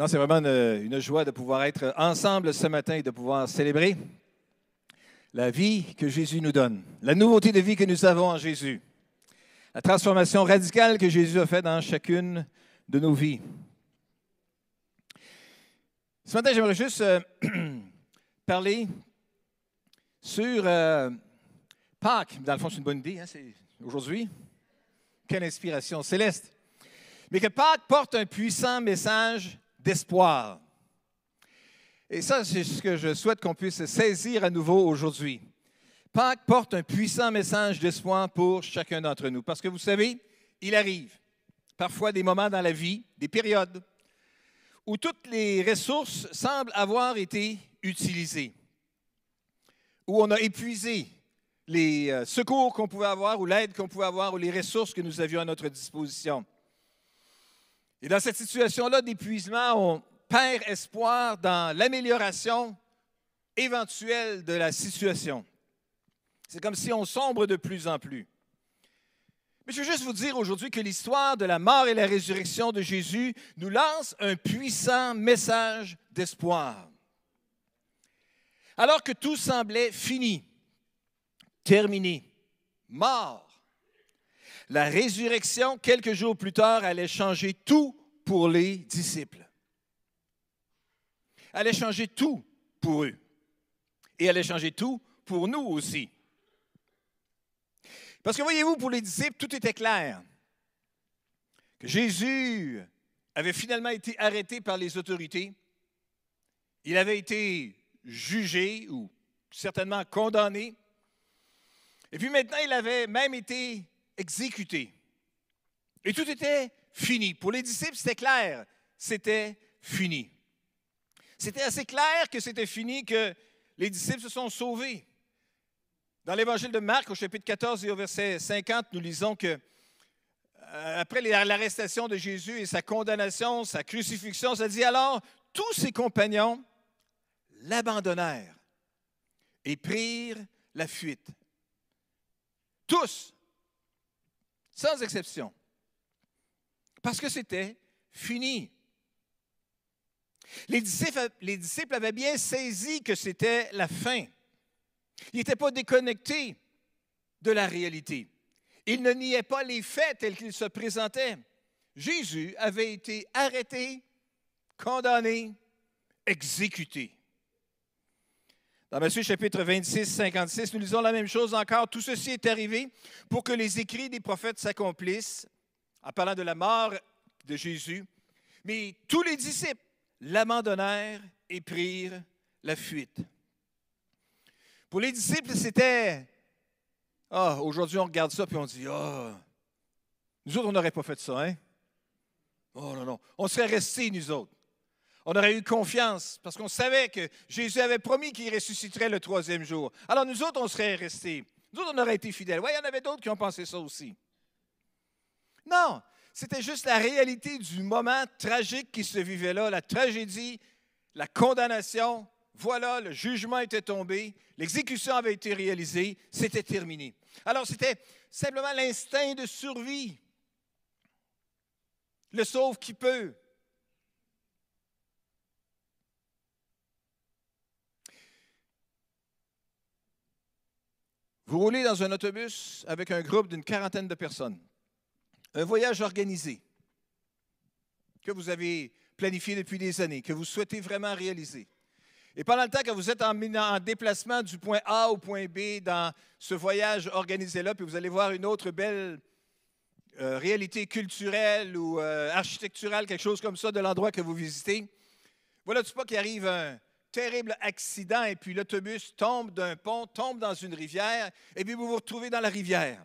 Non, c'est vraiment une, joie de pouvoir être ensemble ce matin et de pouvoir célébrer la vie que Jésus nous donne, la nouveauté de vie que nous avons en Jésus, la transformation radicale que Jésus a faite dans chacune de nos vies. Ce matin, j'aimerais juste euh, parler sur euh, Pâques. Dans le fond, c'est une bonne idée, hein, c'est aujourd'hui. Quelle inspiration céleste. Mais que Pâques porte un puissant message d'espoir. Et ça, c'est ce que je souhaite qu'on puisse saisir à nouveau aujourd'hui. Pâques porte un puissant message d'espoir pour chacun d'entre nous. Parce que vous savez, il arrive parfois des moments dans la vie, des périodes, où toutes les ressources semblent avoir été utilisées, où on a épuisé les euh, secours qu'on pouvait avoir ou l'aide qu'on pouvait avoir ou les ressources que nous avions à notre disposition. Et dans cette situation-là d'épuisement, on perd espoir dans l'amélioration éventuelle de la situation. C'est comme si on sombre de plus en plus. Mais je veux juste vous dire aujourd'hui que l'histoire de la mort et la résurrection de Jésus nous lance un puissant message d'espoir. Alors que tout semblait fini, terminé, mort, la résurrection, quelques jours plus tard, allait changer tout pour les disciples. Allait changer tout pour eux. Et allait changer tout pour nous aussi. Parce que voyez-vous, pour les disciples, tout était clair. Que Jésus avait finalement été arrêté par les autorités. Il avait été jugé ou certainement condamné. Et puis maintenant, il avait même été exécuté. Et tout était fini. Pour les disciples, c'était clair, c'était fini. C'était assez clair que c'était fini que les disciples se sont sauvés. Dans l'évangile de Marc, au chapitre 14 et au verset 50, nous lisons que euh, après l'arrestation de Jésus et sa condamnation, sa crucifixion, ça dit alors, tous ses compagnons l'abandonnèrent et prirent la fuite. Tous, sans exception, parce que c'était fini. Les disciples, les disciples, avaient bien saisi que c'était la fin. Ils n'étaient pas déconnectés de la réalité. Ils ne niaient pas les faits tels qu'ils se présentaient. Jésus avait été arrêté, condamné, exécuté. Dans Matthieu chapitre 26, 56, nous lisons la même chose encore. Tout ceci est arrivé pour que les écrits des prophètes s'accomplissent, en parlant de la mort de Jésus. Mais tous les disciples l'abandonnèrent et prirent la fuite. Pour les disciples, c'était Ah, aujourd'hui, on regarde ça puis on dit Ah, nous autres, on n'aurait pas fait ça, hein? Oh non, non. On serait restés, nous autres. On aurait eu confiance parce qu'on savait que Jésus avait promis qu'il ressusciterait le troisième jour. Alors nous autres, on serait restés. Nous autres, on aurait été fidèles. Oui, il y en avait d'autres qui ont pensé ça aussi. Non, c'était juste la réalité du moment tragique qui se vivait là, la tragédie, la condamnation. Voilà, le jugement était tombé, l'exécution avait été réalisée, c'était terminé. Alors c'était simplement l'instinct de survie. Le sauve qui peut. Vous roulez dans un autobus avec un groupe d'une quarantaine de personnes. Un voyage organisé que vous avez planifié depuis des années, que vous souhaitez vraiment réaliser. Et pendant le temps que vous êtes en, déplacement du point A au point B dans ce voyage organisé-là, puis vous allez voir une autre belle euh, réalité culturelle ou euh, architecturale, quelque chose comme ça de l'endroit que vous visitez, voilà tu pas qu'il arrive un, terrible accident et puis l'autobus tombe d'un pont, tombe dans une rivière et puis vous vous retrouvez dans la rivière.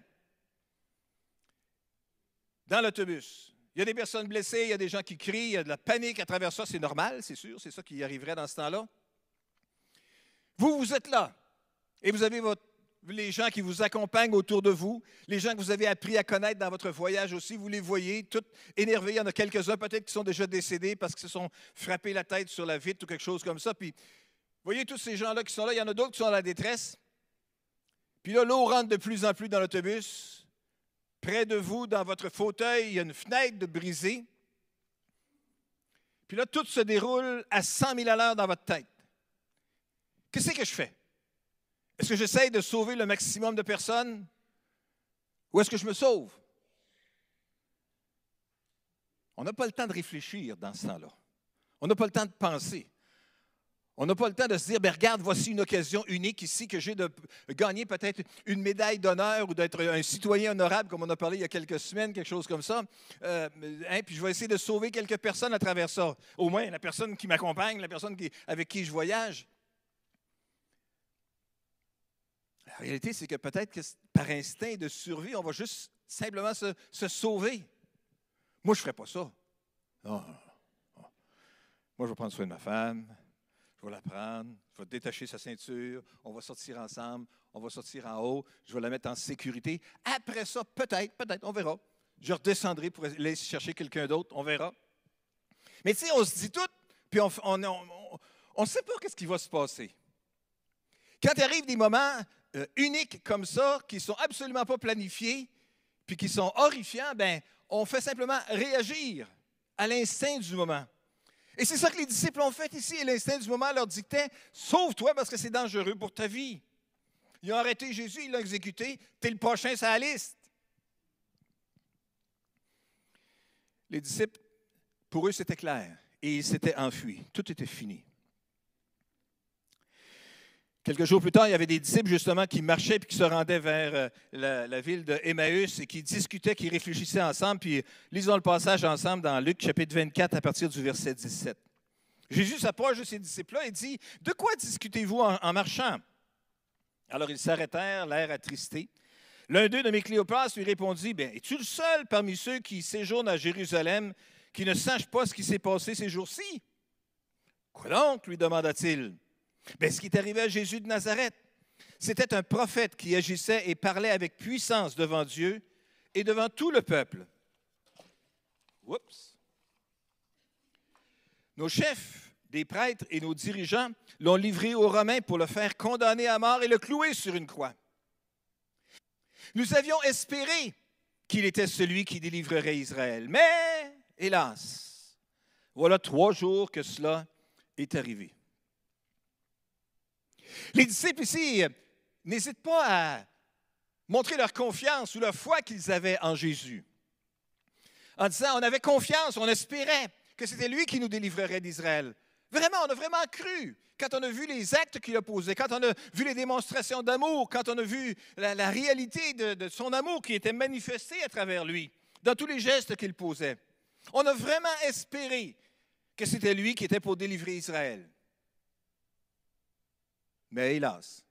Dans l'autobus. Il y a des personnes blessées, il y a des gens qui crient, il y a de la panique à travers ça, c'est normal, c'est sûr, c'est ça qui arriverait dans ce temps-là. Vous, vous êtes là et vous avez votre les gens qui vous accompagnent autour de vous, les gens que vous avez appris à connaître dans votre voyage aussi, vous les voyez, tout énervés. Il y en a quelques-uns peut-être qui sont déjà décédés parce qu'ils se sont frappés la tête sur la vitre ou quelque chose comme ça. Puis, vous voyez tous ces gens-là qui sont là, il y en a d'autres qui sont dans la détresse. Puis là, l'eau rentre de plus en plus dans l'autobus. Près de vous, dans votre fauteuil, il y a une fenêtre de brisée. Puis là, tout se déroule à 100 000 à l'heure dans votre tête. Qu'est-ce que je fais? Est-ce que j'essaie de sauver le maximum de personnes? Ou est-ce que je me sauve? On n'a pas le temps de réfléchir dans ce temps-là. On n'a pas le temps de penser. On n'a pas le temps de se dire, ben regarde, voici une occasion unique ici que j'ai de gagner peut-être une médaille d'honneur ou d'être un citoyen honorable, comme on a parlé il y a quelques semaines, quelque chose comme ça. Euh, hein, puis je vais essayer de sauver quelques personnes à travers ça. Au moins la personne qui m'accompagne, la personne avec qui je voyage. La réalité, c'est que peut-être que par instinct de survie, on va juste simplement se, sauver. Moi, je ne ferais pas ça. Non. Moi, je vais prendre soin de ma femme je vais la prendre, je vais détacher sa ceinture, on va sortir ensemble, on va sortir en haut, je vais la mettre en sécurité. Après ça, peut-être, peut-être, on verra. Je redescendrai pour aller chercher quelqu'un d'autre, on verra. Mais tu sais, on se dit tout, puis on ne sait pas qu'est-ce qui va se passer. Quand il arrive des moments euh, uniques comme ça, qui sont absolument pas planifiés, puis qui sont horrifiants, ben, on fait simplement réagir à l'instinct du moment. Et c'est ça que les disciples ont fait ici. Et l'instinct du moment leur dictait Sauve-toi parce que c'est dangereux pour ta vie. Ils ont arrêté Jésus, ils l'ont exécuté. Tu es le prochain sur la liste. Les disciples, pour eux, c'était clair. Et ils s'étaient enfuis. Tout était fini. Quelques jours plus tard, il y avait des disciples justement qui marchaient puis qui se rendaient vers euh, la, ville de Emmaüs et qui discutaient, qui réfléchissaient ensemble. Puis lisons le passage ensemble dans Luc chapitre 24 à partir du verset 17. Jésus s'approche de ses disciples-là et dit De quoi discutez-vous en, marchant Alors ils s'arrêtèrent, l'air attristé. L'un d'eux, nommé Cléopas, lui répondit Bien, es-tu le seul parmi ceux qui séjournent à Jérusalem qui ne sache pas ce qui s'est passé ces jours-ci Quoi donc lui demanda-t-il. Mais ce qui est arrivé à Jésus de Nazareth, c'était un prophète qui agissait et parlait avec puissance devant Dieu et devant tout le peuple. Nos chefs des prêtres et nos dirigeants l'ont livré aux Romains pour le faire condamner à mort et le clouer sur une croix. Nous avions espéré qu'il était celui qui délivrerait Israël. Mais, hélas, voilà trois jours que cela est arrivé. Les disciples ici euh, n'hésitent pas à montrer leur confiance ou leur foi qu'ils avaient en Jésus. En disant, on avait confiance, on espérait que c'était lui qui nous délivrerait d'Israël. Vraiment, on a vraiment cru. Quand on a vu les actes qu'il a posés, quand on a vu les démonstrations d'amour, quand on a vu la, réalité de, de, son amour qui était manifesté à travers lui, dans tous les gestes qu'il posait, on a vraiment espéré que c'était lui qui était pour délivrer Israël. Mais hélas,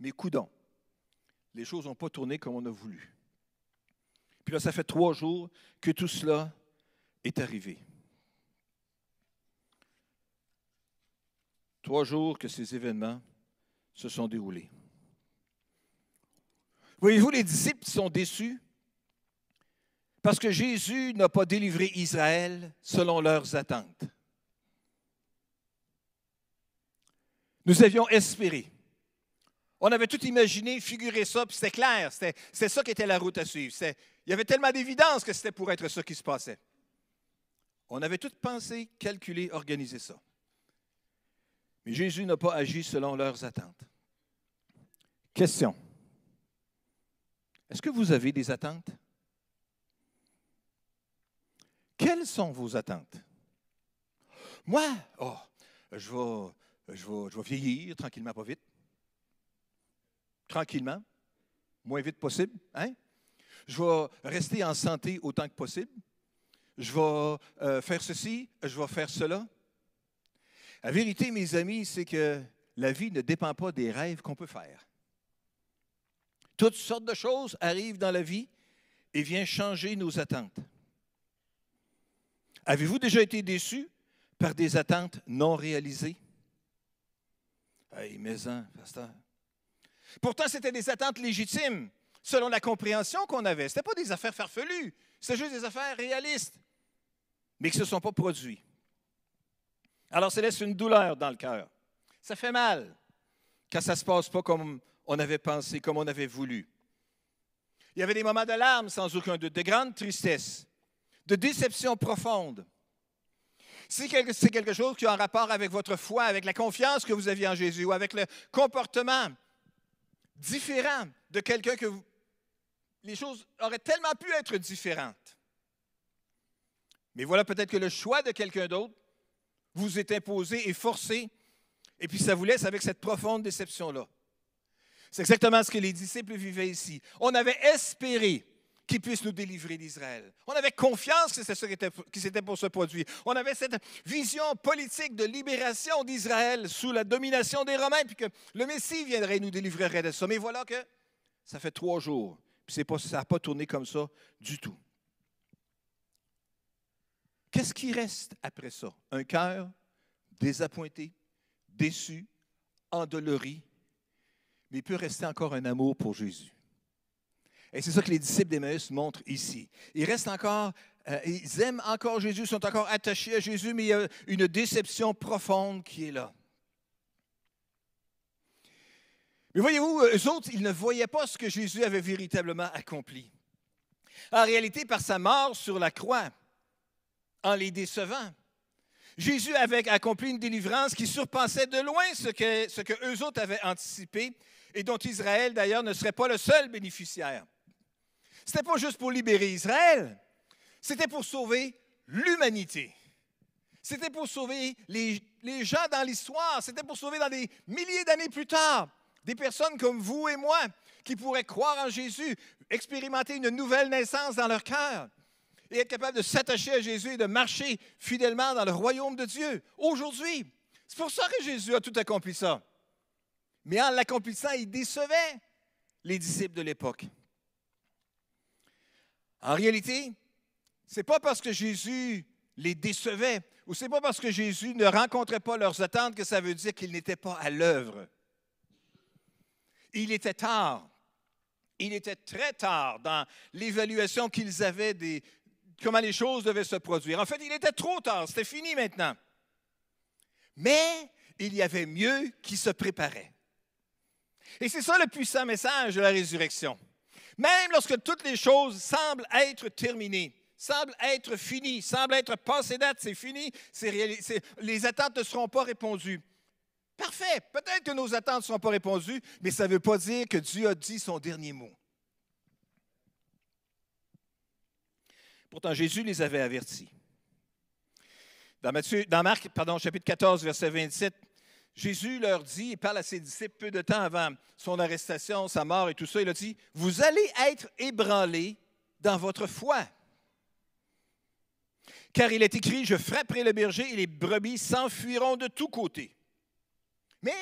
mes coudons, les choses n'ont pas tourné comme on a voulu. Puis là, ça fait trois jours que tout cela est arrivé. Trois jours que ces événements se sont déroulés. Voyez-vous, les disciples sont déçus parce que Jésus n'a pas délivré Israël selon leurs attentes. Nous avions espéré. On avait tout imaginé, figuré ça, puis c'était clair, c'était ça qui était la route à suivre. Il y avait tellement d'évidence que c'était pour être ça qui se passait. On avait tout pensé, calculé, organisé ça. Mais Jésus n'a pas agi selon leurs attentes. Question. Est-ce que vous avez des attentes? Quelles sont vos attentes? Moi, oh, je vais, je vais, vieillir tranquillement, pas vite. Tranquillement, moins vite possible. Hein? Je vais rester en santé autant que possible. Je vais euh, faire ceci, je vais faire cela. La vérité, mes amis, c'est que la vie ne dépend pas des rêves qu'on peut faire. Toutes sortes de choses arrivent dans la vie et viennent changer nos attentes. Avez-vous déjà été déçu par des attentes non réalisées? Hey, maison, pasteur. Pourtant, c'était des attentes légitimes, selon la compréhension qu'on avait. Ce pas des affaires farfelues, c'était juste des affaires réalistes, mais qui ne se sont pas produites. Alors, ça laisse une douleur dans le cœur. Ça fait mal quand ça ne se passe pas comme on avait pensé, comme on avait voulu. Il y avait des moments de larmes, sans aucun doute, de grande tristesse, de déception profonde. C'est quelque chose qui a un rapport avec votre foi, avec la confiance que vous aviez en Jésus, ou avec le comportement différent de quelqu'un que vous... Les choses auraient tellement pu être différentes. Mais voilà peut-être que le choix de quelqu'un d'autre vous est imposé et forcé, et puis ça vous laisse avec cette profonde déception-là. C'est exactement ce que les disciples vivaient ici. On avait espéré qu'il puisse nous délivrer d'Israël. On avait confiance que c'est ce qui s'était pour se produire. On avait cette vision politique de libération d'Israël sous la domination des Romains, puis que le Messie viendrait et nous délivrerait de ça. Mais voilà que ça fait trois jours, puis pas, ça n'a pas tourné comme ça du tout. Qu'est-ce qui reste après ça? Un cœur désappointé, déçu, endolori, mais il peut rester encore un amour pour Jésus. Et c'est ça que les disciples d'Emmaüs montrent ici. Ils restent encore, euh, ils aiment encore Jésus, sont encore attachés à Jésus, mais il y a une déception profonde qui est là. Mais voyez-vous, eux autres, ils ne voyaient pas ce que Jésus avait véritablement accompli. En réalité, par sa mort sur la croix, en les décevant, Jésus avait accompli une délivrance qui surpassait de loin ce que, ce que eux autres avaient anticipé et dont Israël, d'ailleurs, ne serait pas le seul bénéficiaire. Ce n'était pas juste pour libérer Israël, c'était pour sauver l'humanité. C'était pour sauver les, les gens dans l'histoire, c'était pour sauver dans des milliers d'années plus tard des personnes comme vous et moi qui pourraient croire en Jésus, expérimenter une nouvelle naissance dans leur cœur et être capable de s'attacher à Jésus et de marcher fidèlement dans le royaume de Dieu aujourd'hui. C'est pour ça que Jésus a tout accompli ça. Mais en l'accomplissant, il décevait les disciples de l'époque. En réalité, ce n'est pas parce que Jésus les décevait ou ce n'est pas parce que Jésus ne rencontrait pas leurs attentes que ça veut dire qu'il n'était pas à l'œuvre. Il était tard. Il était très tard dans l'évaluation qu'ils avaient des comment les choses devaient se produire. En fait, il était trop tard, c'était fini maintenant. Mais il y avait mieux qui se préparait. Et c'est ça le puissant message de la résurrection. Même lorsque toutes les choses semblent être terminées, semblent être finies, semblent être passées date, c'est fini, les attentes ne seront pas répondues. Parfait, peut-être que nos attentes ne seront pas répondues, mais ça ne veut pas dire que Dieu a dit son dernier mot. Pourtant, Jésus les avait avertis. Dans, dans Marc, pardon, chapitre 14, verset 27, Jésus leur dit, il parle à ses disciples peu de temps avant son arrestation, sa mort et tout ça, il a dit, vous allez être ébranlés dans votre foi. Car il est écrit, je frapperai le berger et les brebis s'enfuiront de tous côtés. Mais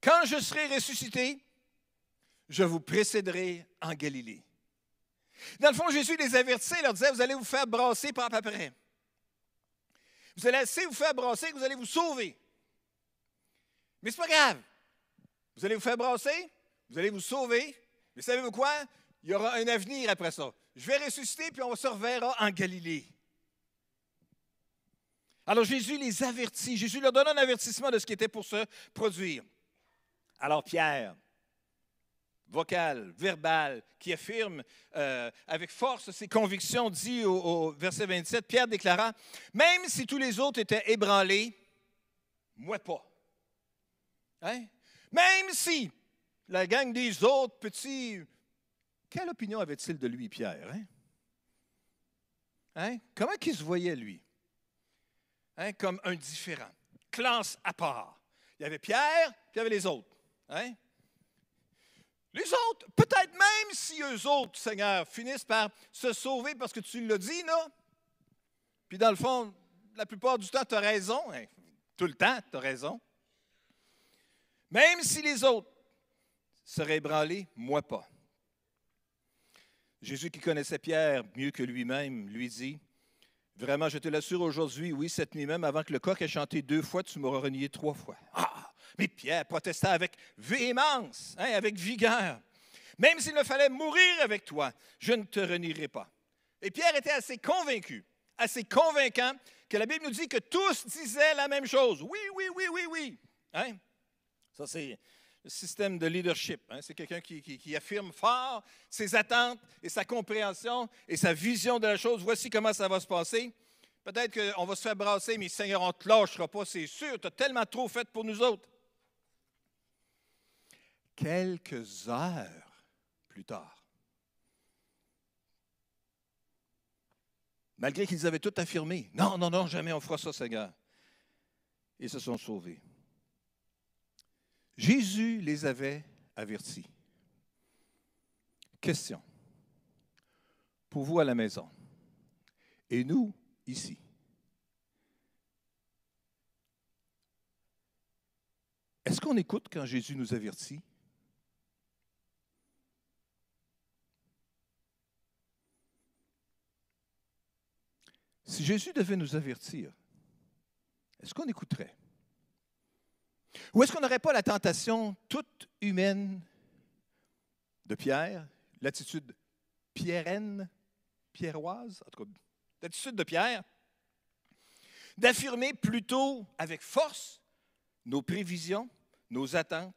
quand je serai ressuscité, je vous précéderai en Galilée. Dans le fond, Jésus les avertissait, leur disait, vous allez vous faire brasser par après. Vous allez assez vous faire brasser vous allez vous sauver. Mais c'est pas grave. Vous allez vous faire brasser, vous allez vous sauver, mais savez-vous quoi? Il y aura un avenir après ça. Je vais ressusciter, puis on se reverra en Galilée. Alors Jésus les avertit. Jésus leur donne un avertissement de ce qui était pour se produire. Alors Pierre, vocal, verbal, qui affirme euh, avec force ses convictions, dit au, au, verset 27, Pierre déclara, Même si tous les autres étaient ébranlés, moi pas. Hein? Même si la gang des autres petits. Quelle opinion avait-il de lui, Pierre? Hein? Hein? Comment qu'il se voyait, lui? Hein? Comme un différent, classe à part. Il y avait Pierre, puis il y avait les autres. Hein? Les autres, peut-être même si eux autres, Seigneur, finissent par se sauver parce que tu l'as dit, là. Puis dans le fond, la plupart du temps, tu as raison. Hein? Tout le temps, tu as raison. Même si les autres seraient ébranlés, moi pas. Jésus qui connaissait Pierre mieux que lui-même lui dit, Vraiment, je te l'assure aujourd'hui, oui, cette nuit même, avant que le coq ait chanté deux fois, tu m'auras renié trois fois. Ah! Mais Pierre protesta avec véhémence, hein, avec vigueur. Même s'il me fallait mourir avec toi, je ne te renierai pas. Et Pierre était assez convaincu, assez convaincant, que la Bible nous dit que tous disaient la même chose. Oui, oui, oui, oui, oui. Hein? Ça, c'est le système de leadership. Hein. C'est quelqu'un qui, affirme fort ses attentes et sa compréhension et sa vision de la chose. Voici comment ça va se passer. Peut-être qu'on va se faire brasser, mais Seigneur, on ne te lâchera pas, c'est sûr. Tu as tellement trop fait pour nous autres. Quelques heures plus tard, malgré qu'ils avaient tout affirmé, non, non, non, jamais on fera ça, Seigneur, ils se sont sauvés. Jésus les avait avertis. Question. Pour vous à la maison, et nous ici, est-ce qu'on écoute quand Jésus nous avertit? Si Jésus devait nous avertir, est-ce qu'on écouterait? Ou est-ce qu'on n'aurait pas la tentation toute humaine de Pierre, l'attitude pierraine, pierroise, en tout cas, l'attitude de Pierre, d'affirmer plutôt avec force nos prévisions, nos attentes,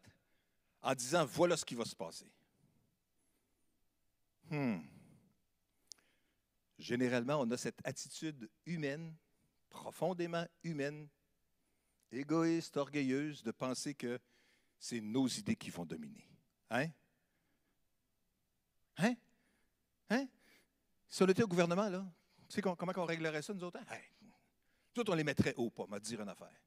en disant voilà ce qui va se passer? Hmm. Généralement, on a cette attitude humaine, profondément humaine, égoïste, orgueilleuse, de penser que c'est nos idées qui vont dominer. Hein? Hein? Hein? Si on était au gouvernement, là, tu sais comment on réglerait ça, nous autres? Hein? Nous autres, on les mettrait haut, pas, m'a dire une affaire.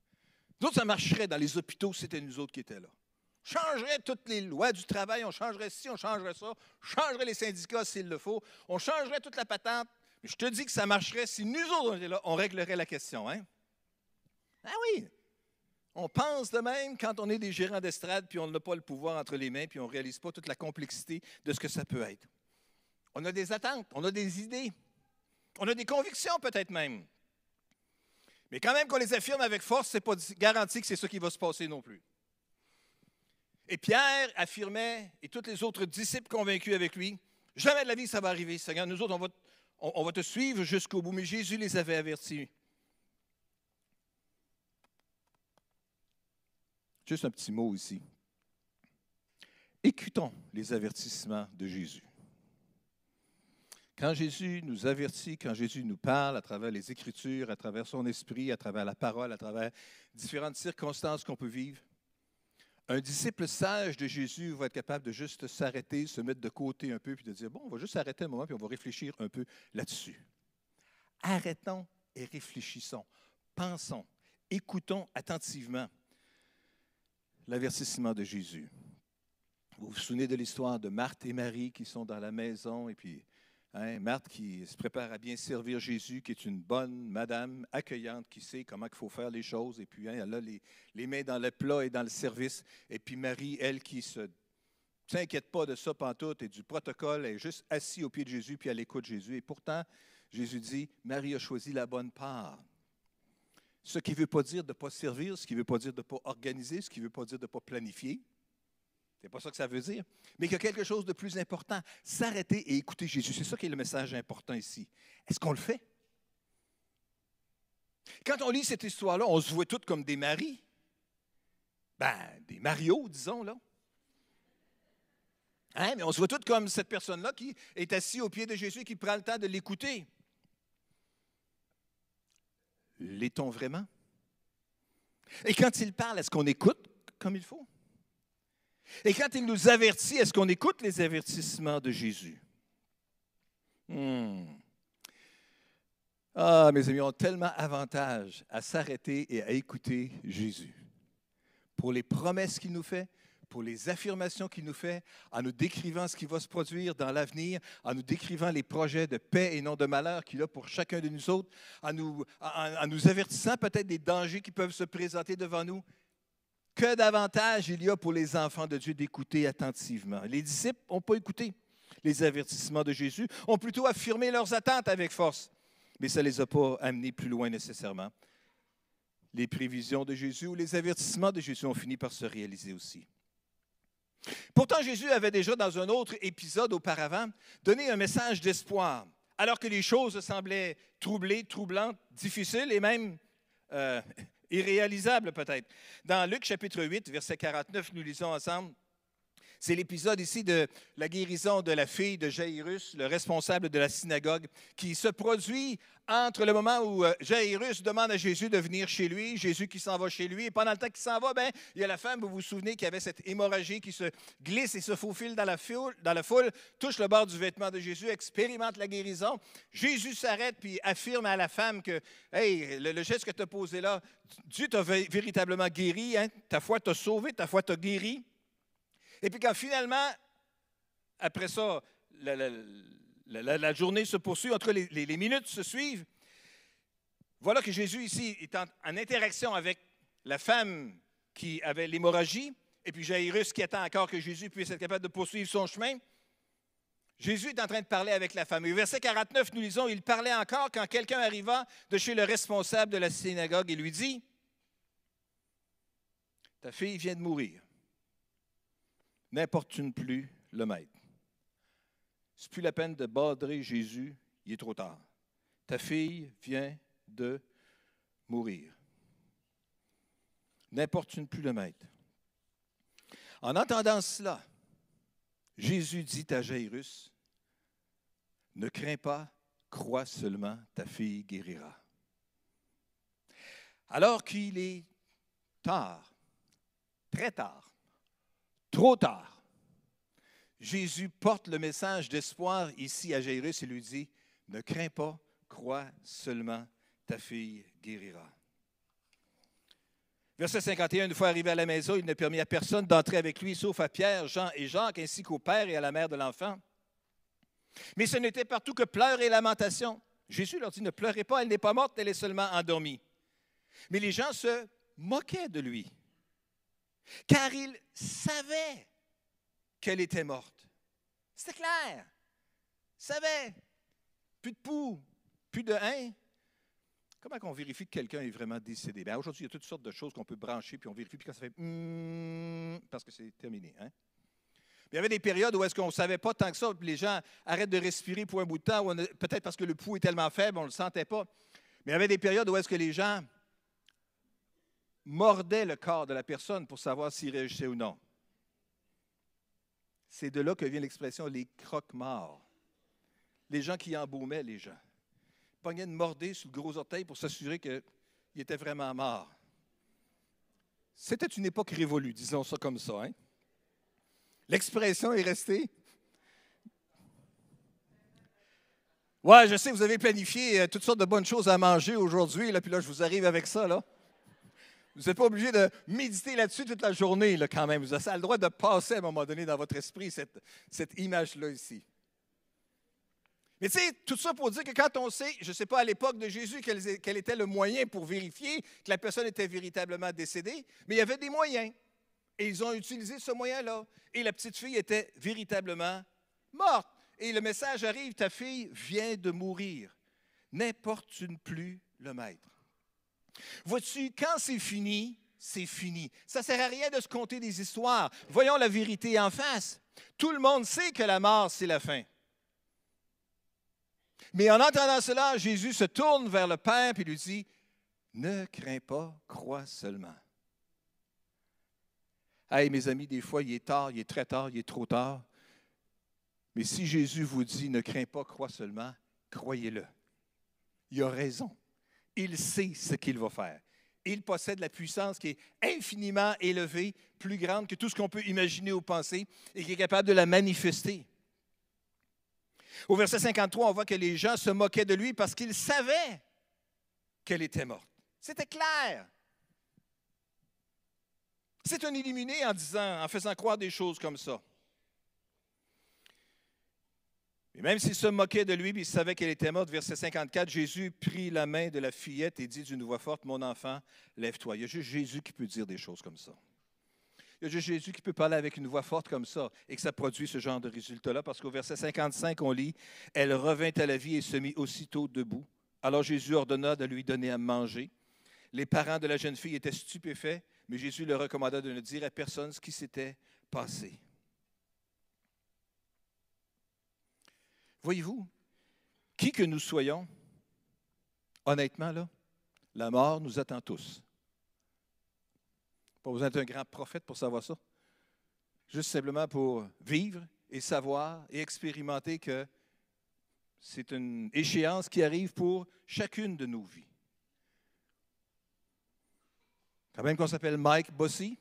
Nous autres, ça marcherait dans les hôpitaux si c'était nous autres qui étaient là. On changerait toutes les lois du travail, on changerait ci, on changerait ça, changerait les syndicats s'il le faut, on changerait toute la patente. Mais je te dis que ça marcherait si nous autres on était là, on réglerait la question. Hein? Ah oui, on pense de même quand on est des gérants d'estrade, puis on n'a pas le pouvoir entre les mains, puis on ne réalise pas toute la complexité de ce que ça peut être. On a des attentes, on a des idées, on a des convictions peut-être même. Mais quand même qu'on les affirme avec force, ce n'est pas garanti que c'est ce qui va se passer non plus. Et Pierre affirmait, et tous les autres disciples convaincus avec lui, jamais de la vie ça va arriver, Seigneur. Nous autres, on va, on va te suivre jusqu'au bout. Mais Jésus les avait avertis. Juste un petit mot ici. Écoutons les avertissements de Jésus. Quand Jésus nous avertit, quand Jésus nous parle à travers les Écritures, à travers son esprit, à travers la parole, à travers différentes circonstances qu'on peut vivre, un disciple sage de Jésus va être capable de juste s'arrêter, se mettre de côté un peu, puis de dire, bon, on va juste s'arrêter un moment, puis on va réfléchir un peu là-dessus. Arrêtons et réfléchissons, pensons, écoutons attentivement l'avertissement de Jésus. Vous vous souvenez de l'histoire de Marthe et Marie qui sont dans la maison et puis hein, Marthe qui se prépare à bien servir Jésus, qui est une bonne madame accueillante, qui sait comment il faut faire les choses et puis hein, elle a les, mains dans le plat et dans le service. Et puis Marie, elle qui se s'inquiète pas de ça pantoute et du protocole, elle est juste assise au pied de Jésus puis elle écoute Jésus. Et pourtant, Jésus dit, Marie a choisi la bonne part. Ce qui ne veut pas dire de ne pas servir, ce qui ne veut pas dire de ne pas organiser, ce qui ne veut pas dire de ne pas planifier. Ce n'est pas ça que ça veut dire. Mais qu'il y a quelque chose de plus important. S'arrêter et écouter Jésus. C'est ça qui est le message important ici. Est-ce qu'on le fait? Quand on lit cette histoire-là, on se voit tous comme des maris. Ben, des marios, disons, là. Hein? Mais on se voit tous comme cette personne-là qui est assise au pied de Jésus et qui prend le temps de l'écouter. L'est-on vraiment? Et quand il parle, est-ce qu'on écoute comme il faut? Et quand il nous avertit, est-ce qu'on écoute les avertissements de Jésus? Hmm. Ah, mes amis, on a tellement avantage à s'arrêter et à écouter Jésus. Pour les promesses qu'il nous fait, pour les affirmations qu'il nous fait, en nous décrivant ce qui va se produire dans l'avenir, en nous décrivant les projets de paix et non de malheur qu'il a pour chacun de nous autres, en nous, avertissant peut-être des dangers qui peuvent se présenter devant nous. Que d'avantages il y a pour les enfants de Dieu d'écouter attentivement? Les disciples n'ont pas écouté les avertissements de Jésus, ont plutôt affirmé leurs attentes avec force, mais ça ne les a pas amenés plus loin nécessairement. Les prévisions de Jésus ou les avertissements de Jésus ont fini par se réaliser aussi. Pourtant, Jésus avait déjà, dans un autre épisode auparavant, donné un message d'espoir, alors que les choses semblaient troublées, troublantes, difficiles et même euh, irréalisables peut-être. Dans Luc chapitre 8, verset 49, nous lisons ensemble, C'est l'épisode ici de la guérison de la fille de Jairus, le responsable de la synagogue, qui se produit entre le moment où euh, Jairus demande à Jésus de venir chez lui, Jésus qui s'en va chez lui, et pendant le temps qu'il s'en va, ben, il y a la femme, vous vous souvenez, qui avait cette hémorragie qui se glisse et se faufile dans la, foule, touche le bord du vêtement de Jésus, expérimente la guérison. Jésus s'arrête puis affirme à la femme que, hey, le, geste que tu as posé là, Dieu t'a véritablement guéri, hein? ta foi t'a sauvé, ta foi t'a guéri. Et puis quand finalement, après ça, la, journée se poursuit, entre les, les, minutes se suivent, voilà que Jésus ici est en, interaction avec la femme qui avait l'hémorragie, et puis Jairus qui attend encore que Jésus puisse être capable de poursuivre son chemin. Jésus est en train de parler avec la femme. Et au verset 49, nous lisons, il parlait encore quand quelqu'un arriva de chez le responsable de la synagogue et lui dit, Ta fille vient de mourir n'importune plus le maître. C'est plus la peine de badrer Jésus, il est trop tard. Ta fille vient de mourir. N'importune plus le maître. En entendant cela, Jésus dit à Jairus, Ne crains pas, crois seulement, ta fille guérira. Alors qu'il est tard, très tard, trop tard. Jésus porte le message d'espoir ici à Jairus et lui dit, ne crains pas, crois seulement, ta fille guérira. Verset 51, une fois arrivé à la maison, il ne permit à personne d'entrer avec lui, sauf à Pierre, Jean et Jacques, ainsi qu'au père et à la mère de l'enfant. Mais ce n'était partout que pleurs et lamentations. Jésus leur dit, ne pleurez pas, elle n'est pas morte, elle est seulement endormie. Mais les gens se moquaient de lui car il savait qu'elle était morte. C'était clair. Savait. Plus de poux, plus de hain. Comment on vérifie que quelqu'un est vraiment décédé? Ben, aujourd'hui, il y a toutes sortes de choses qu'on peut brancher, puis on vérifie, puis quand ça fait hmm, parce que c'est terminé. Hein? Il y avait des périodes où est-ce qu'on ne savait pas tant que ça, puis les gens arrêtent de respirer pour un bout de temps, peut-être parce que le pouls est tellement faible, on ne le sentait pas. Mais il y avait des périodes où est-ce que les gens mordait le corps de la personne pour savoir s'il réagissait ou non. C'est de là que vient l'expression les croque-morts. Les gens qui embaumaient les gens. Ils pognaient de morder sur le gros orteil pour s'assurer qu'il était vraiment mort. C'était une époque révolue, disons ça comme ça. Hein? L'expression est restée. Ouais, je sais, vous avez planifié euh, toutes sortes de bonnes choses à manger aujourd'hui, puis là, je vous arrive avec ça, là. Vous n'êtes pas obligé de méditer là-dessus toute la journée, quand même. Vous avez le droit de passer à un moment donné dans votre esprit cette, image-là ici. Mais tu sais, tout ça pour dire que quand on sait, je ne sais pas à l'époque de Jésus quel, était le moyen pour vérifier que la personne était véritablement décédée, mais il y avait des moyens. Et ils ont utilisé ce moyen-là. Et la petite fille était véritablement morte. Et le message arrive, ta fille vient de mourir. N'importune plus le maître? Vois-tu, quand c'est fini, c'est fini. Ça ne sert à rien de se conter des histoires. Voyons la vérité en face. Tout le monde sait que la mort, c'est la fin. Mais en entendant cela, Jésus se tourne vers le Père et lui dit, Ne crains pas, crois seulement. Hey, mes amis, des fois, il est tard, il est très tard, il est trop tard. Mais si Jésus vous dit, ne crains pas, crois seulement, croyez-le. Il a raison il sait ce qu'il va faire. Il possède la puissance qui est infiniment élevée, plus grande que tout ce qu'on peut imaginer ou penser, et qui est capable de la manifester. Au verset 53, on voit que les gens se moquaient de lui parce qu'ils savaient qu'elle était morte. C'était clair. C'est un illuminé en disant, en faisant croire des choses comme ça. Même s'il se moquait de lui, puis il savait qu'elle était morte, verset 54, Jésus prit la main de la fillette et dit d'une voix forte, Mon enfant, lève-toi. Il y a juste Jésus qui peut dire des choses comme ça. Il y a juste Jésus qui peut parler avec une voix forte comme ça et que ça produit ce genre de résultat-là, parce qu'au verset 55, on lit, Elle revint à la vie et se mit aussitôt debout. Alors Jésus ordonna de lui donner à manger. Les parents de la jeune fille étaient stupéfaits, mais Jésus leur recommanda de ne dire à personne ce qui s'était passé. Voyez-vous, qui que nous soyons, honnêtement, là, la mort nous attend tous. Pas besoin d'être un grand prophète pour savoir ça. juste simplement pour vivre et savoir et expérimenter que c'est une échéance qui arrive pour chacune de nos vies. Quand même qu'on s'appelle Mike Bossy,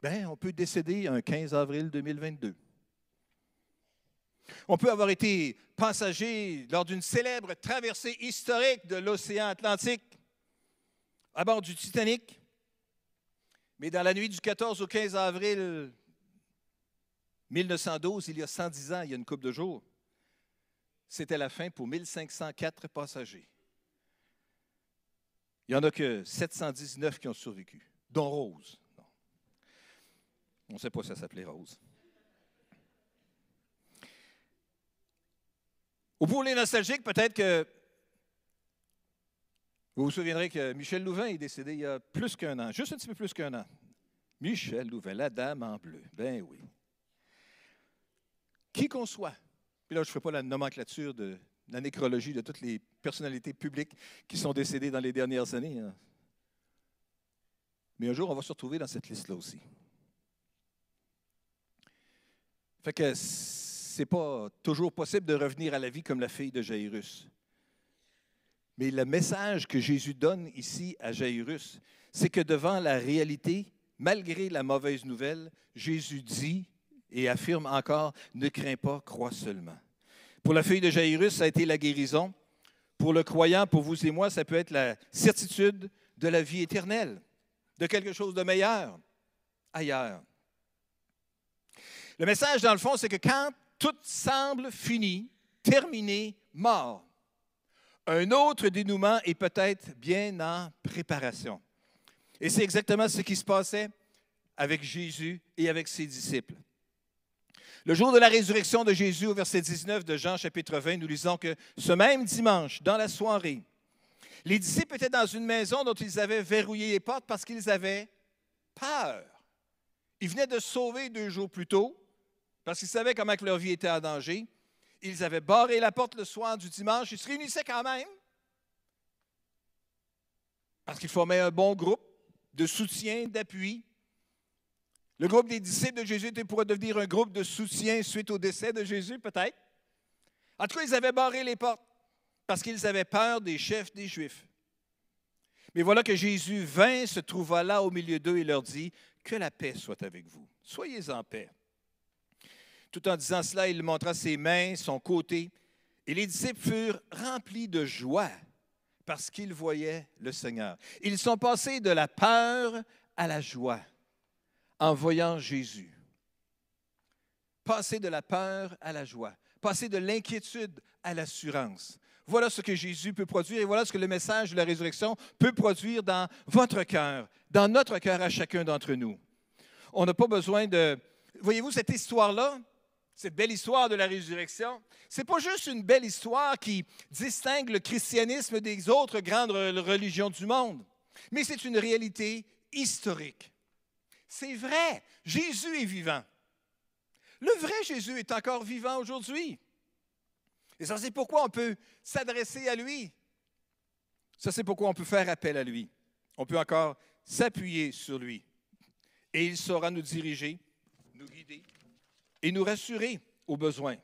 ben, on peut décéder un 15 avril 2022. On peut avoir été passager lors d'une célèbre traversée historique de l'océan Atlantique à bord du Titanic. Mais dans la nuit du 14 au 15 avril 1912, il y a 110 ans, il y a une couple de jours, c'était la fin pour 1504 passagers. Il n'y en a que 719 qui ont survécu, dont Rose. On ne sait pas si ça s'appelait Rose. Ou pour les nostalgiques, peut-être que vous vous souviendrez que Michel Louvain est décédé il y a plus qu'un an, juste un petit peu plus qu'un an. Michel Louvain, la dame en bleu. Ben oui. Qui qu'on soit, puis là, je ne ferai pas la nomenclature de la nécrologie de toutes les personnalités publiques qui sont décédées dans les dernières années. Hein. Mais un jour, on va se retrouver dans cette liste-là aussi. Fait que c'est pas toujours possible de revenir à la vie comme la fille de Jairus. Mais le message que Jésus donne ici à Jairus, c'est que devant la réalité, malgré la mauvaise nouvelle, Jésus dit et affirme encore, ne crains pas, crois seulement. Pour la fille de Jairus, ça a été la guérison. Pour le croyant, pour vous et moi, ça peut être la certitude de la vie éternelle, de quelque chose de meilleur ailleurs. Le message, dans le fond, c'est que quand tout semble fini, terminé, mort. Un autre dénouement est peut-être bien en préparation. Et c'est exactement ce qui se passait avec Jésus et avec ses disciples. Le jour de la résurrection de Jésus, au verset 19 de Jean chapitre 20, nous lisons que ce même dimanche, dans la soirée, les disciples étaient dans une maison dont ils avaient verrouillé les portes parce qu'ils avaient peur. Ils venaient de sauver deux jours plus tôt parce qu'ils savaient comment que leur vie était en danger. Ils avaient barré la porte le soir du dimanche. Ils se réunissaient quand même parce qu'ils formaient un bon groupe de soutien, d'appui. Le groupe des disciples de Jésus était pour devenir un groupe de soutien suite au décès de Jésus, peut-être. En tout cas, ils avaient barré les portes parce qu'ils avaient peur des chefs des Juifs. Mais voilà que Jésus vint, se trouva là au milieu d'eux et leur dit, Que la paix soit avec vous. Soyez en paix. Tout en disant cela, il montra ses mains, son côté, et les disciples furent remplis de joie parce qu'ils voyaient le Seigneur. Ils sont passés de la peur à la joie en voyant Jésus. Passer de la peur à la joie, passer de l'inquiétude à l'assurance. Voilà ce que Jésus peut produire et voilà ce que le message de la résurrection peut produire dans votre cœur, dans notre cœur à chacun d'entre nous. On n'a pas besoin de... Voyez-vous, cette histoire-là, cette belle histoire de la résurrection, ce n'est pas juste une belle histoire qui distingue le christianisme des autres grandes religions du monde, mais c'est une réalité historique. C'est vrai, Jésus est vivant. Le vrai Jésus est encore vivant aujourd'hui. Et ça, c'est pourquoi on peut s'adresser à lui. Ça, c'est pourquoi on peut faire appel à lui. On peut encore s'appuyer sur lui. Et il saura nous diriger, nous guider et nous rassurer aux besoins.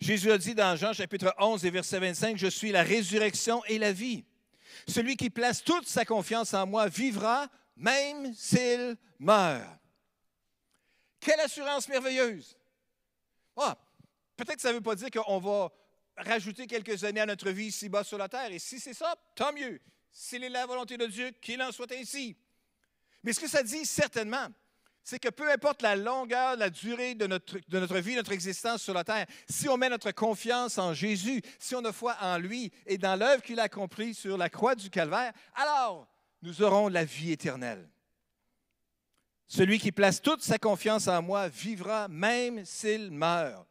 Jésus a dit dans Jean chapitre 11 et verset 25, Je suis la résurrection et la vie. Celui qui place toute sa confiance en moi vivra même s'il meurt. Quelle assurance merveilleuse! Ah, peut-être que ça ne veut pas dire qu'on va rajouter quelques années à notre vie ici-bas sur la terre. Et si c'est ça, tant mieux. S'il est la volonté de Dieu, qu'il en soit ainsi. Mais ce que ça dit certainement, c'est que peu importe la longueur, la durée de notre, vie, notre existence sur la terre, si on met notre confiance en Jésus, si on a foi en lui et dans l'œuvre qu'il a accomplie sur la croix du calvaire, alors nous aurons la vie éternelle. Celui qui place toute sa confiance en moi vivra même s'il meurt.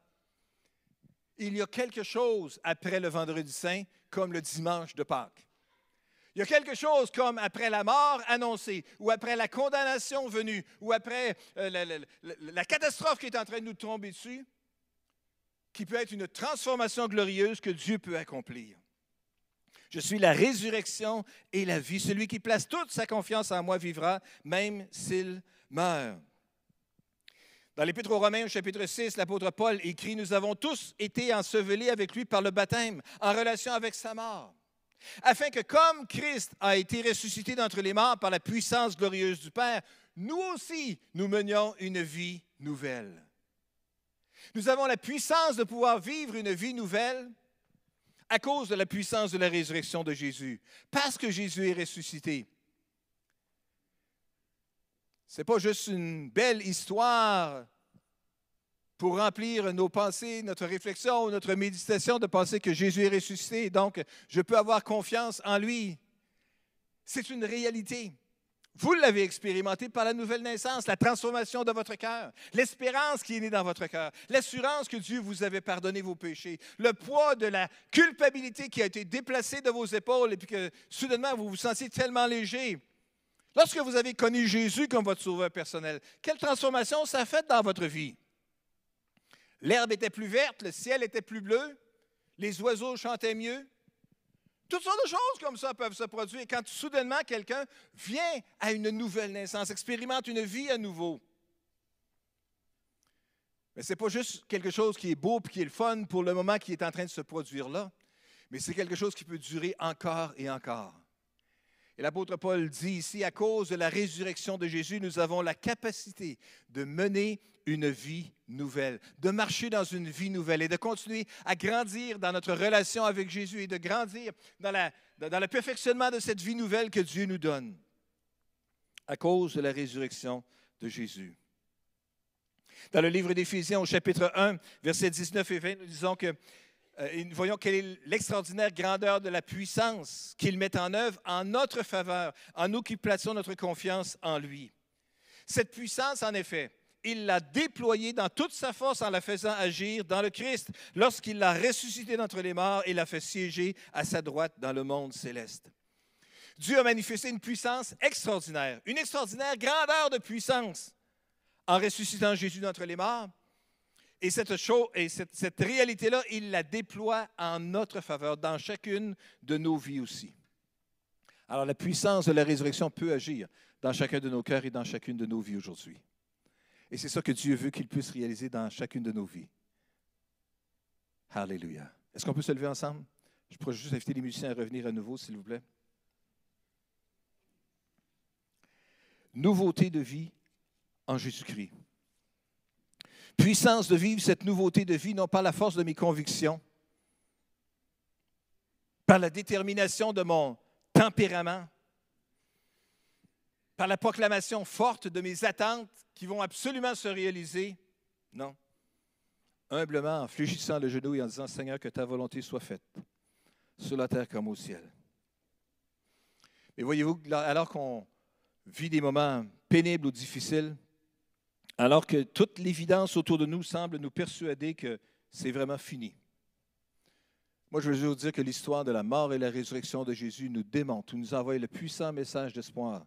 Il y a quelque chose après le vendredi saint comme le dimanche de Pâques. Il y a quelque chose comme après la mort annoncée, ou après la condamnation venue, ou après euh, la, catastrophe qui est en train de nous tomber dessus, qui peut être une transformation glorieuse que Dieu peut accomplir. Je suis la résurrection et la vie. Celui qui place toute sa confiance en moi vivra, même s'il meurt. Dans l'Épître aux Romains, au chapitre 6, l'apôtre Paul écrit Nous avons tous été ensevelis avec lui par le baptême, en relation avec sa mort, afin que, comme Christ a été ressuscité d'entre les morts par la puissance glorieuse du Père, nous aussi, nous menions une vie nouvelle. Nous avons la puissance de pouvoir vivre une vie nouvelle à cause de la puissance de la résurrection de Jésus, parce que Jésus est ressuscité. Ce n'est pas juste une belle histoire pour remplir nos pensées, notre réflexion, notre méditation, de penser que Jésus est ressuscité, donc je peux avoir confiance en lui. C'est une réalité. Vous l'avez expérimenté par la nouvelle naissance, la transformation de votre cœur, l'espérance qui est née dans votre cœur, l'assurance que Dieu vous avait pardonné vos péchés, le poids de la culpabilité qui a été déplacé de vos épaules et puis que soudainement vous vous sentiez tellement léger. Lorsque vous avez connu Jésus comme votre sauveur personnel, quelle transformation ça a fait dans votre vie? L'herbe était plus verte, le ciel était plus bleu, les oiseaux chantaient mieux, toutes sortes de choses comme ça peuvent se produire quand soudainement quelqu'un vient à une nouvelle naissance, expérimente une vie à nouveau. Mais ce n'est pas juste quelque chose qui est beau et qui est le fun pour le moment qui est en train de se produire là, mais c'est quelque chose qui peut durer encore et encore. Et l'apôtre Paul dit ici, à cause de la résurrection de Jésus, nous avons la capacité de mener une vie nouvelle, de marcher dans une vie nouvelle et de continuer à grandir dans notre relation avec Jésus et de grandir dans, le perfectionnement de cette vie nouvelle que Dieu nous donne à cause de la résurrection de Jésus. Dans le livre d'Éphésiens, au chapitre 1, versets 19 et 20, nous disons que euh, nous voyons quelle est l'extraordinaire grandeur de la puissance qu'il met en œuvre en notre faveur, en nous qui plaçons notre confiance en lui. Cette puissance, en effet, il l'a déployée dans toute sa force en la faisant agir dans le Christ, lorsqu'il l'a ressuscité d'entre les morts et l'a fait siéger à sa droite dans le monde céleste. Dieu a manifesté une puissance extraordinaire, une extraordinaire grandeur de puissance en ressuscitant Jésus d'entre les morts, et cette, et cette, réalité-là, il la déploie en notre faveur dans chacune de nos vies aussi. Alors la puissance de la résurrection peut agir dans chacun de nos cœurs et dans chacune de nos vies aujourd'hui. Et c'est ça que Dieu veut qu'il puisse réaliser dans chacune de nos vies. Alléluia. Est-ce qu'on peut se lever ensemble? Je pourrais juste inviter les musiciens à revenir à nouveau, s'il vous plaît. Nouveauté de vie en Jésus-Christ puissance de vivre cette nouveauté de vie, non par la force de mes convictions, par la détermination de mon tempérament, par la proclamation forte de mes attentes qui vont absolument se réaliser. Non. Humblement, en fléchissant le genou et en disant, Seigneur, que ta volonté soit faite, sur la terre comme au ciel. Mais voyez-vous, alors qu'on vit des moments pénibles ou difficiles, alors que toute l'évidence autour de nous semble nous persuader que c'est vraiment fini. Moi, je veux vous dire que l'histoire de la mort et la résurrection de Jésus nous démontre, nous envoie le puissant message d'espoir,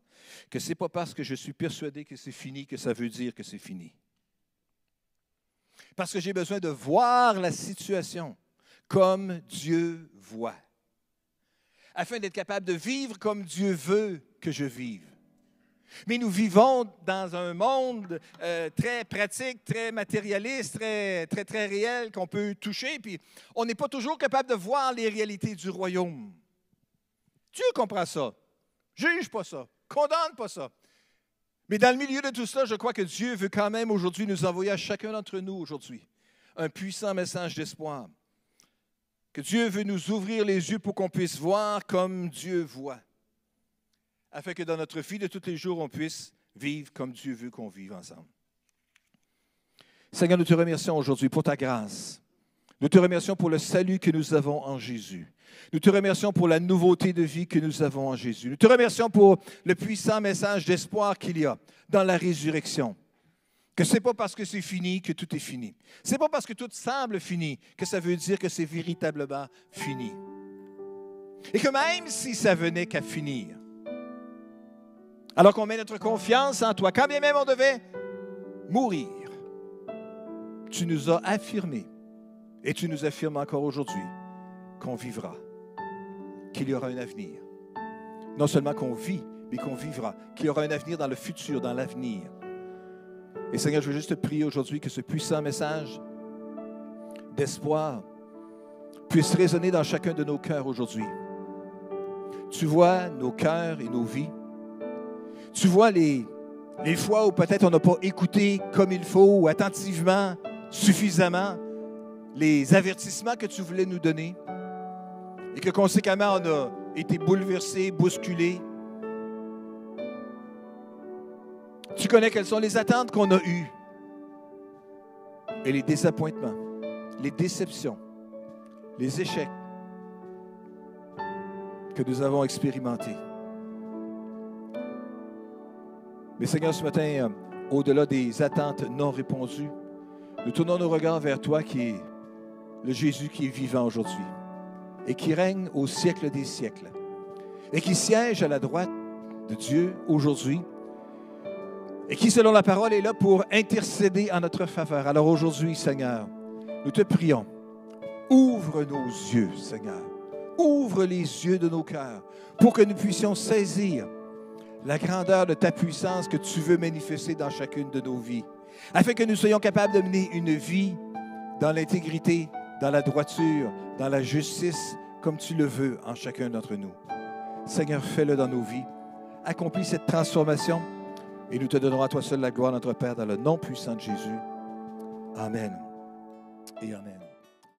que ce n'est pas parce que je suis persuadé que c'est fini que ça veut dire que c'est fini. Parce que j'ai besoin de voir la situation comme Dieu voit, afin d'être capable de vivre comme Dieu veut que je vive. Mais nous vivons dans un monde euh, très pratique, très matérialiste, très, très, très réel qu'on peut toucher, puis on n'est pas toujours capable de voir les réalités du royaume. Dieu comprend ça? Juge pas ça. Condamne pas ça. Mais dans le milieu de tout cela, je crois que Dieu veut quand même aujourd'hui nous envoyer à chacun d'entre nous aujourd'hui un puissant message d'espoir. Que Dieu veut nous ouvrir les yeux pour qu'on puisse voir comme Dieu voit afin que dans notre vie de tous les jours, on puisse vivre comme Dieu veut qu'on vive ensemble. Seigneur, nous te remercions aujourd'hui pour ta grâce. Nous te remercions pour le salut que nous avons en Jésus. Nous te remercions pour la nouveauté de vie que nous avons en Jésus. Nous te remercions pour le puissant message d'espoir qu'il y a dans la résurrection. Que ce n'est pas parce que c'est fini que tout est fini. Ce n'est pas parce que tout semble fini que ça veut dire que c'est véritablement fini. Et que même si ça venait qu'à finir, alors qu'on met notre confiance en toi. Quand bien même on devait mourir, tu nous as affirmé, et tu nous affirmes encore aujourd'hui, qu'on vivra. qu'il y aura un avenir. Non seulement qu'on vit, mais qu'on vivra, qu'il y aura un avenir dans le futur, dans l'avenir. Et Seigneur, je veux juste te prier aujourd'hui que ce puissant message d'espoir puisse résonner dans chacun de nos cœurs aujourd'hui. Tu vois nos cœurs et nos vies. Tu vois les, les fois où peut-être on n'a pas écouté comme il faut ou attentivement, suffisamment, les avertissements que tu voulais nous donner et que conséquemment on a été bouleversé, bousculé. Tu connais quelles sont les attentes qu'on a eues et les désappointements, les déceptions, les échecs que nous avons expérimentés. Mais Seigneur, ce matin, euh, au-delà des attentes non répondues, nous tournons nos regards vers toi qui est le Jésus qui est vivant aujourd'hui et qui règne au siècle des siècles et qui siège à la droite de Dieu aujourd'hui et qui, selon la parole, est là pour intercéder en notre faveur. Alors aujourd'hui, Seigneur, nous te prions, ouvre nos yeux, Seigneur, ouvre les yeux de nos cœurs pour que nous puissions saisir la grandeur de ta puissance que tu veux manifester dans chacune de nos vies, afin que nous soyons capables de mener une vie dans l'intégrité, dans la droiture, dans la justice, comme tu le veux en chacun d'entre nous. Seigneur, fais-le dans nos vies. Accomplis cette transformation et nous te donnerons à toi seul la gloire, notre Père, dans le nom puissant de Jésus. Amen et Amen.